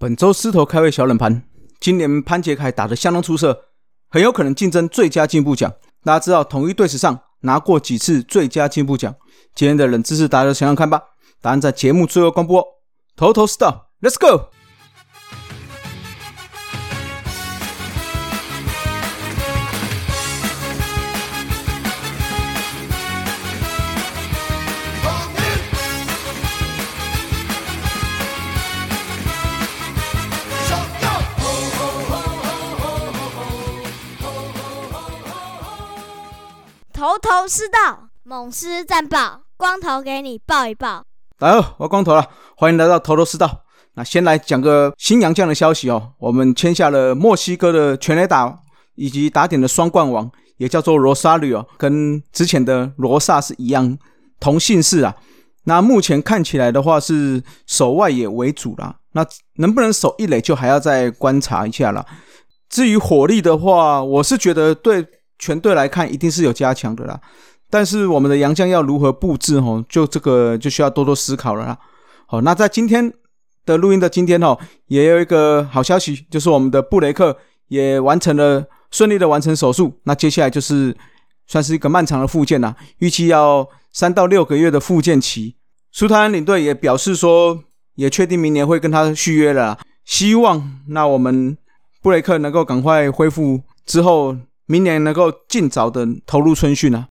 本周狮头开胃小冷盘，今年潘杰凯打得相当出色，很有可能竞争最佳进步奖。大家知道统一队史上拿过几次最佳进步奖？今天的冷知识，大家想想看吧。答案在节目最后公布哦。头头是道，Let's go。头头是道，猛狮战报，光头给你报一报。大家好，我光头了，欢迎来到头头是道。那先来讲个新洋将的消息哦，我们签下了墨西哥的全垒打以及打点的双冠王，也叫做罗萨里奥，跟之前的罗萨是一样，同姓氏啊。那目前看起来的话是守外野为主啦，那能不能守一垒就还要再观察一下了。至于火力的话，我是觉得对。全队来看，一定是有加强的啦。但是我们的杨将要如何布置哦，就这个就需要多多思考了啦。好，那在今天的录音的今天哦，也有一个好消息，就是我们的布雷克也完成了顺利的完成手术。那接下来就是算是一个漫长的复健啦，预期要三到六个月的复健期。苏泰安领队也表示说，也确定明年会跟他续约了，希望那我们布雷克能够赶快恢复之后。明年能够尽早的投入春训啊。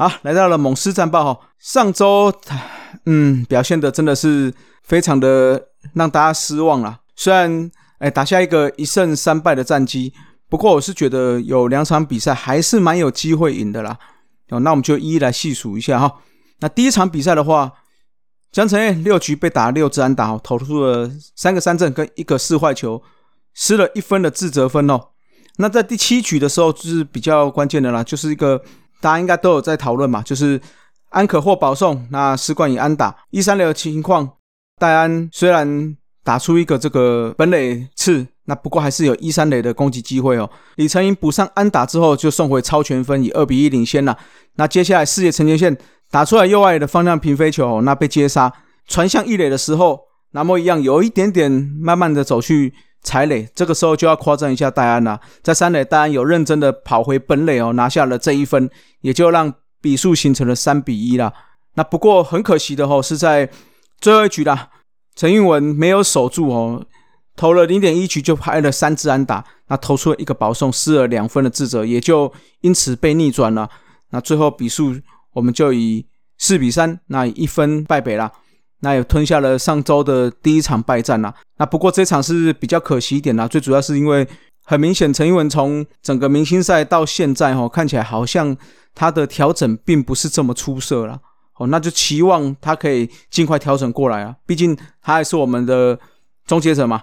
好，来到了猛狮战报哈，上周嗯表现的真的是非常的让大家失望了。虽然哎打下一个一胜三败的战绩，不过我是觉得有两场比赛还是蛮有机会赢的啦。哦，那我们就一一来细数一下哈。那第一场比赛的话，江承彦六局被打六支安打，投出了三个三振跟一个四坏球，失了一分的自责分哦。那在第七局的时候就是比较关键的啦，就是一个。大家应该都有在讨论嘛，就是安可获保送，那施冠以安打一三垒的情况，戴安虽然打出一个这个本垒次，那不过还是有一三垒的攻击机会哦。李成英补上安打之后，就送回超全分，以二比一领先了。那接下来四野陈杰宪打出来右外的方向平飞球，那被接杀传向一垒的时候，那么一样有一点点慢慢的走去。踩垒，这个时候就要夸赞一下戴安了。在三垒，戴安有认真的跑回本垒哦，拿下了这一分，也就让比数形成了三比一了。那不过很可惜的哦，是在最后一局啦，陈运文没有守住哦，投了零点一局就拍了三支安打，那投出了一个保送，失了两分的自责，也就因此被逆转了。那最后比数我们就以四比三，那一分败北了。那也吞下了上周的第一场败战啊。那不过这场是比较可惜一点啦，最主要是因为很明显陈英文从整个明星赛到现在哈，看起来好像他的调整并不是这么出色了。哦，那就期望他可以尽快调整过来啊，毕竟他还是我们的终结者嘛。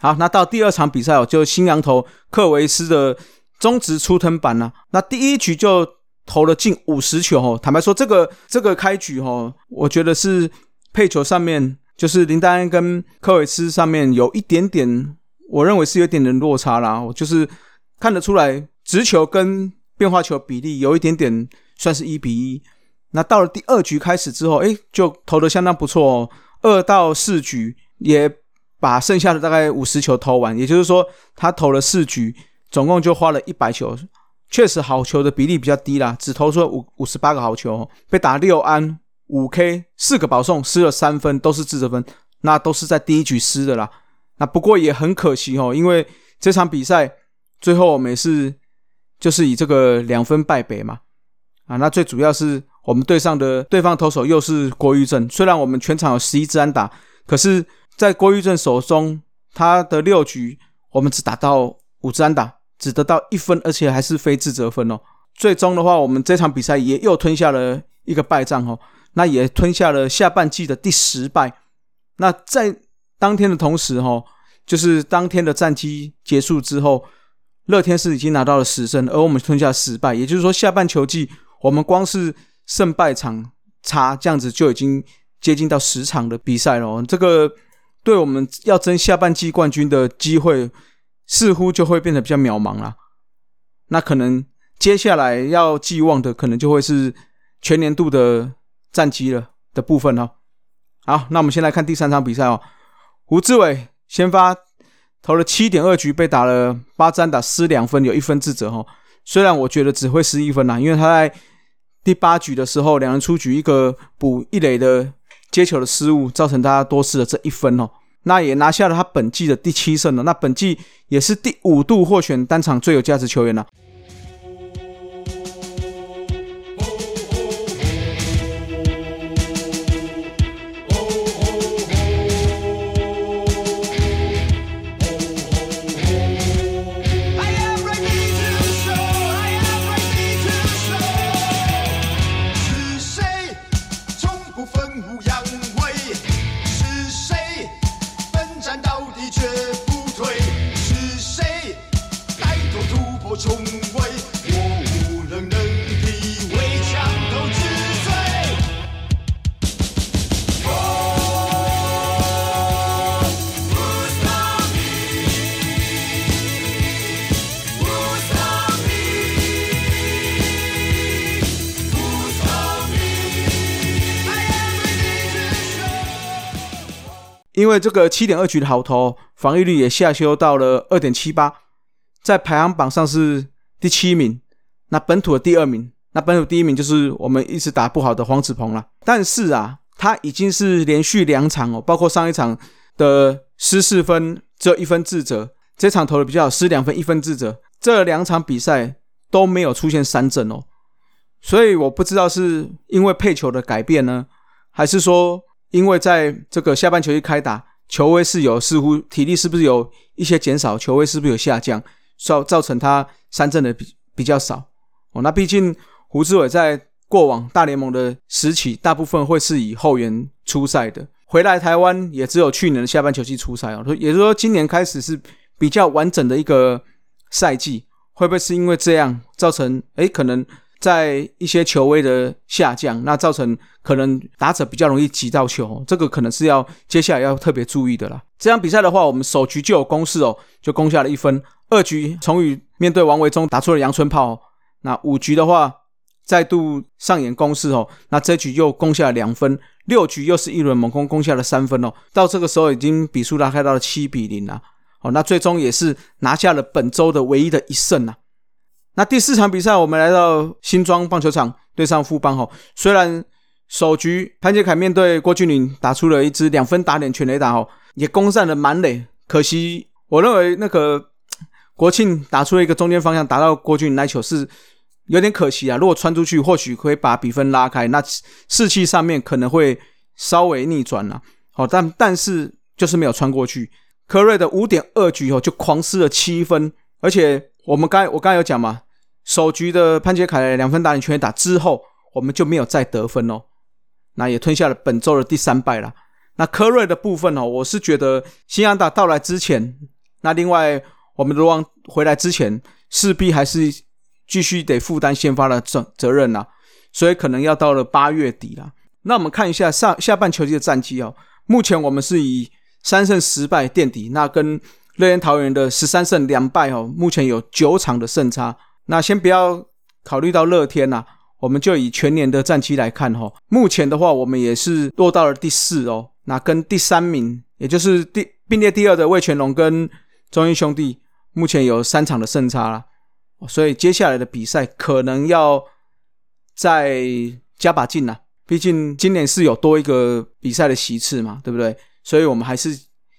好，那到第二场比赛哦，就新羊头克维斯的中职出藤板呢。那第一局就投了近五十球哦，坦白说这个这个开局哈，我觉得是。配球上面就是林丹恩跟科维斯上面有一点点，我认为是有点的落差啦。我就是看得出来，直球跟变化球比例有一点点，算是一比一。那到了第二局开始之后，哎，就投的相当不错哦。二到四局也把剩下的大概五十球投完，也就是说，他投了四局，总共就花了一百球。确实好球的比例比较低啦，只投出五五十八个好球，被打六安。五 K 四个保送失了三分，都是自责分，那都是在第一局失的啦。那不过也很可惜哦，因为这场比赛最后我们也是就是以这个两分败北嘛。啊，那最主要是我们队上的对方投手又是郭玉正，虽然我们全场有十一支安打，可是，在郭玉正手中，他的六局我们只打到五支安打，只得到一分，而且还是非自责分哦。最终的话，我们这场比赛也又吞下了一个败仗哦。那也吞下了下半季的第十败。那在当天的同时，哈，就是当天的战绩结束之后，乐天是已经拿到了十胜，而我们吞下十败，也就是说下半球季我们光是胜败场差这样子就已经接近到十场的比赛了。这个对我们要争下半季冠军的机会，似乎就会变得比较渺茫了。那可能接下来要寄望的，可能就会是全年度的战绩了的部分哦。好，那我们先来看第三场比赛哦。胡志伟先发投了七点二局，被打了八战打失两分，有一分自责哈。虽然我觉得只会失一分呐，因为他在第八局的时候，两人出局，一个补一垒的接球的失误，造成他多失了这一分哦。那也拿下了他本季的第七胜了，那本季也是第五度获选单场最有价值球员了。因为这个七点二局的好投，防御率也下修到了二点七八，在排行榜上是第七名。那本土的第二名，那本土第一名就是我们一直打不好的黄子鹏了。但是啊，他已经是连续两场哦，包括上一场的失四分，只有一分自责；这场投的比较好，失两分，一分自责。这两场比赛都没有出现三振哦，所以我不知道是因为配球的改变呢，还是说。因为在这个下半球一开打，球威是有似乎体力是不是有一些减少，球威是不是有下降，造造成他三振的比比较少哦。那毕竟胡志伟在过往大联盟的时期，大部分会是以后援出赛的，回来台湾也只有去年的下半球季出赛哦。也就是说，今年开始是比较完整的一个赛季，会不会是因为这样造成？诶可能。在一些球位的下降，那造成可能打者比较容易挤到球，这个可能是要接下来要特别注意的啦。这场比赛的话，我们首局就有攻势哦，就攻下了一分。二局崇宇面对王维忠打出了阳春炮哦，那五局的话再度上演攻势哦，那这局又攻下了两分。六局又是一轮猛攻，攻下了三分哦。到这个时候已经比数拉开到了七比零了，哦，那最终也是拿下了本周的唯一的一胜啊。那第四场比赛，我们来到新庄棒球场对上富邦吼。虽然首局潘杰凯面对郭俊麟打出了一支两分打点全垒打吼，也攻占了满垒。可惜我认为那个国庆打出了一个中间方向打到郭俊麟那球是有点可惜啊。如果穿出去，或许可以把比分拉开，那士气上面可能会稍微逆转了。好，但但是就是没有穿过去。科瑞的五点二局后就狂失了七分，而且我们刚我刚才有讲嘛。首局的潘杰凯两分打点全打之后，我们就没有再得分哦，那也吞下了本周的第三败了。那科瑞的部分哦，我是觉得新安达到来之前，那另外我们罗王回来之前，势必还是继续得负担先发的责责任呐，所以可能要到了八月底了。那我们看一下上下半球季的战绩哦，目前我们是以三胜十败垫底，那跟乐天桃园的十三胜两败哦，目前有九场的胜差。那先不要考虑到乐天呐，我们就以全年的战绩来看哈。目前的话，我们也是落到了第四哦。那跟第三名，也就是第并列第二的魏全龙跟中英兄弟，目前有三场的胜差了。所以接下来的比赛可能要再加把劲呐。毕竟今年是有多一个比赛的席次嘛，对不对？所以我们还是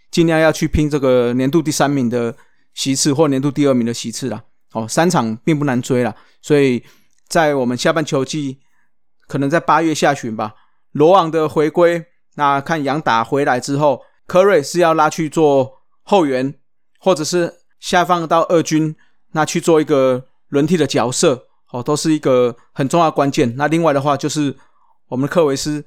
尽量要去拼这个年度第三名的席次或年度第二名的席次啦。哦，三场并不难追了，所以在我们下半球季，可能在八月下旬吧，罗网的回归，那看杨打回来之后，科瑞是要拉去做后援，或者是下放到二军，那去做一个轮替的角色，哦，都是一个很重要关键。那另外的话，就是我们的克维斯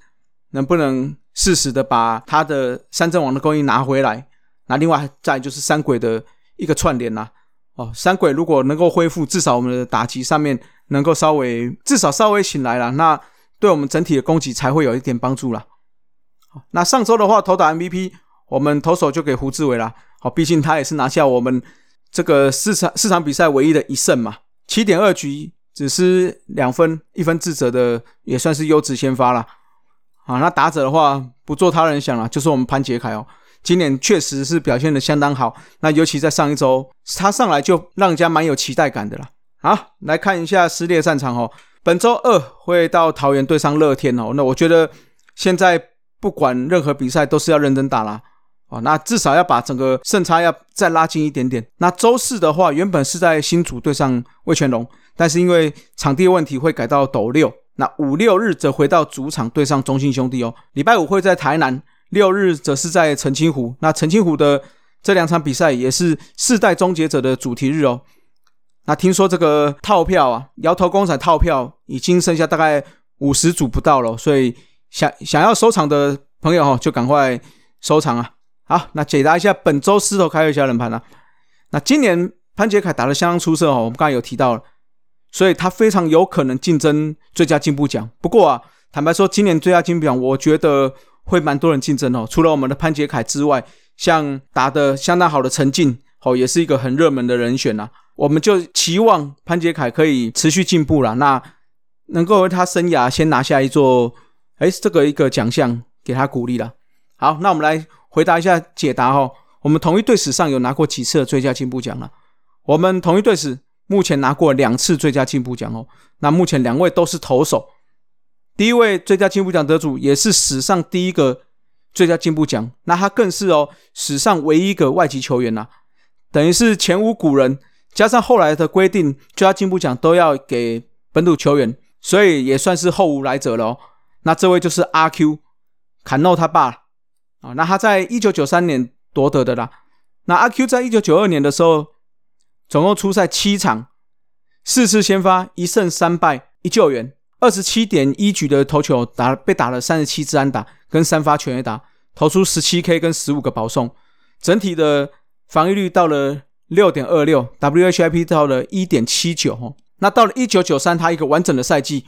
能不能适时的把他的三阵王的供应拿回来？那另外再就是三鬼的一个串联呐。哦，三鬼如果能够恢复，至少我们的打击上面能够稍微至少稍微醒来了，那对我们整体的攻击才会有一点帮助了。那上周的话，投打 MVP，我们投手就给胡志伟了。好，毕竟他也是拿下我们这个四场四场比赛唯一的一胜嘛，七点二局只是两分一分自责的，也算是优质先发了。啊，那打者的话不做他人想了，就是我们潘杰凯哦，今年确实是表现的相当好。那尤其在上一周，他上来就让人家蛮有期待感的啦。好，来看一下撕裂战场哦，本周二会到桃园对上乐天哦。那我觉得现在不管任何比赛都是要认真打啦。哦，那至少要把整个胜差要再拉近一点点。那周四的话，原本是在新竹对上魏全龙，但是因为场地问题会改到斗六。那五六日则回到主场对上中信兄弟哦。礼拜五会在台南，六日则是在澄清湖。那澄清湖的这两场比赛也是世代终结者的主题日哦。那听说这个套票啊，摇头公仔套票已经剩下大概五十组不到了，所以想想要收藏的朋友哈，就赶快收藏啊。好，那解答一下本周狮头开会小冷盘啊。那今年潘杰凯打得相当出色哦，我们刚才有提到了。所以他非常有可能竞争最佳进步奖。不过啊，坦白说，今年最佳进步奖，我觉得会蛮多人竞争哦。除了我们的潘杰凯之外，像打得相当好的陈进，哦，也是一个很热门的人选呐。我们就期望潘杰凯可以持续进步了，那能够为他生涯先拿下一座，哎，这个一个奖项，给他鼓励了。好，那我们来回答一下解答哦。我们同一队史上有拿过几次的最佳进步奖了？我们同一队史。目前拿过两次最佳进步奖哦，那目前两位都是投手，第一位最佳进步奖得主也是史上第一个最佳进步奖，那他更是哦史上唯一一个外籍球员呐，等于是前无古人，加上后来的规定，最佳进步奖都要给本土球员，所以也算是后无来者了哦。那这位就是阿 Q 坎诺他爸啊，那他在一九九三年夺得的啦，那阿 Q 在一九九二年的时候。总共出赛七场，四次先发，一胜三败一救援，二十七点一局的投球打被打了三十七支安打，跟三发全垒打，投出十七 K 跟十五个保送，整体的防御率到了六点二六，WHIP 到了一点七九。哦，那到了一九九三，他一个完整的赛季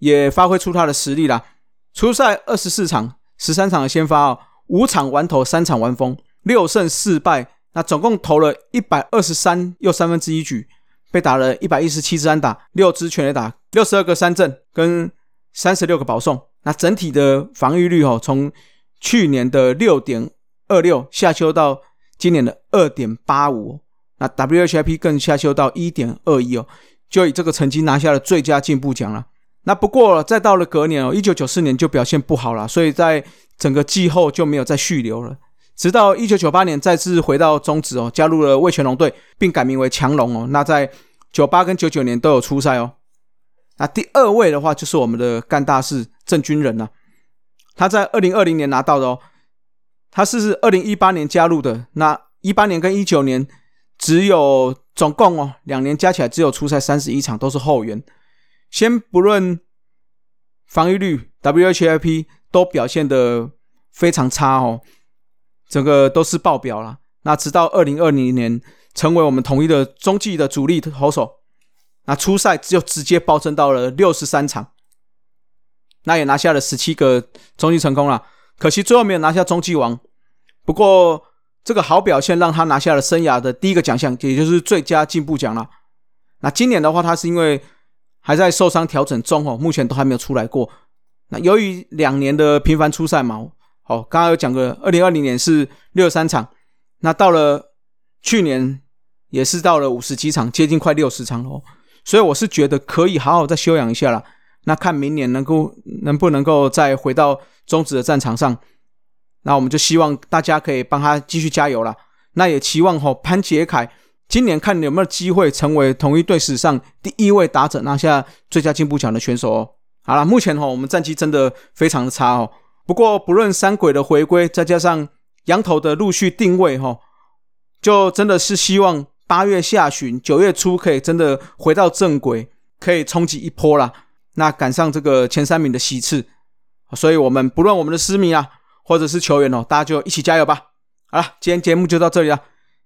也发挥出他的实力啦。初赛二十四场，十三场的先发哦，五场完投，三场完封，六胜四败。那总共投了一百二十三又三分之一局，被打了一百一十七支安打，六支全垒打，六十二个三振跟三十六个保送。那整体的防御率哦，从去年的六点二六下修到今年的二点八五。那 WHIP 更下修到一点二一哦，就以这个成绩拿下了最佳进步奖了。那不过再到了隔年哦，一九九四年就表现不好了，所以在整个季后就没有再续留了。直到一九九八年再次回到中职哦，加入了味全龙队，并改名为强龙哦。那在九八跟九九年都有出赛哦。那第二位的话就是我们的干大事郑军人了，他在二零二零年拿到的哦。他是二零一八年加入的，那一八年跟一九年只有总共哦两年加起来只有出赛三十一场，都是后援。先不论防御率 WHIP 都表现的非常差哦。整个都是爆表了。那直到二零二零年成为我们统一的中继的主力投手，那初赛就直接暴增到了六十三场，那也拿下了十七个中继成功了。可惜最后没有拿下中继王。不过这个好表现让他拿下了生涯的第一个奖项，也就是最佳进步奖了。那今年的话，他是因为还在受伤调整中哦，目前都还没有出来过。那由于两年的频繁出赛嘛。好，刚刚有讲过，二零二零年是六十三场，那到了去年也是到了五十几场，接近快六十场了。所以我是觉得可以好好再休养一下了。那看明年能够能不能够再回到中职的战场上，那我们就希望大家可以帮他继续加油了。那也期望哈潘杰凯今年看有没有机会成为同一队史上第一位打者拿下最佳进步奖的选手哦。好了，目前哈我们战绩真的非常的差哦。不过，不论三鬼的回归，再加上羊头的陆续定位，哈，就真的是希望八月下旬、九月初可以真的回到正轨，可以冲击一波啦。那赶上这个前三名的席次，所以我们不论我们的私迷啊，或者是球员哦，大家就一起加油吧。好了，今天节目就到这里了，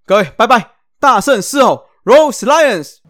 各位拜拜，大胜狮吼 Rose Lions。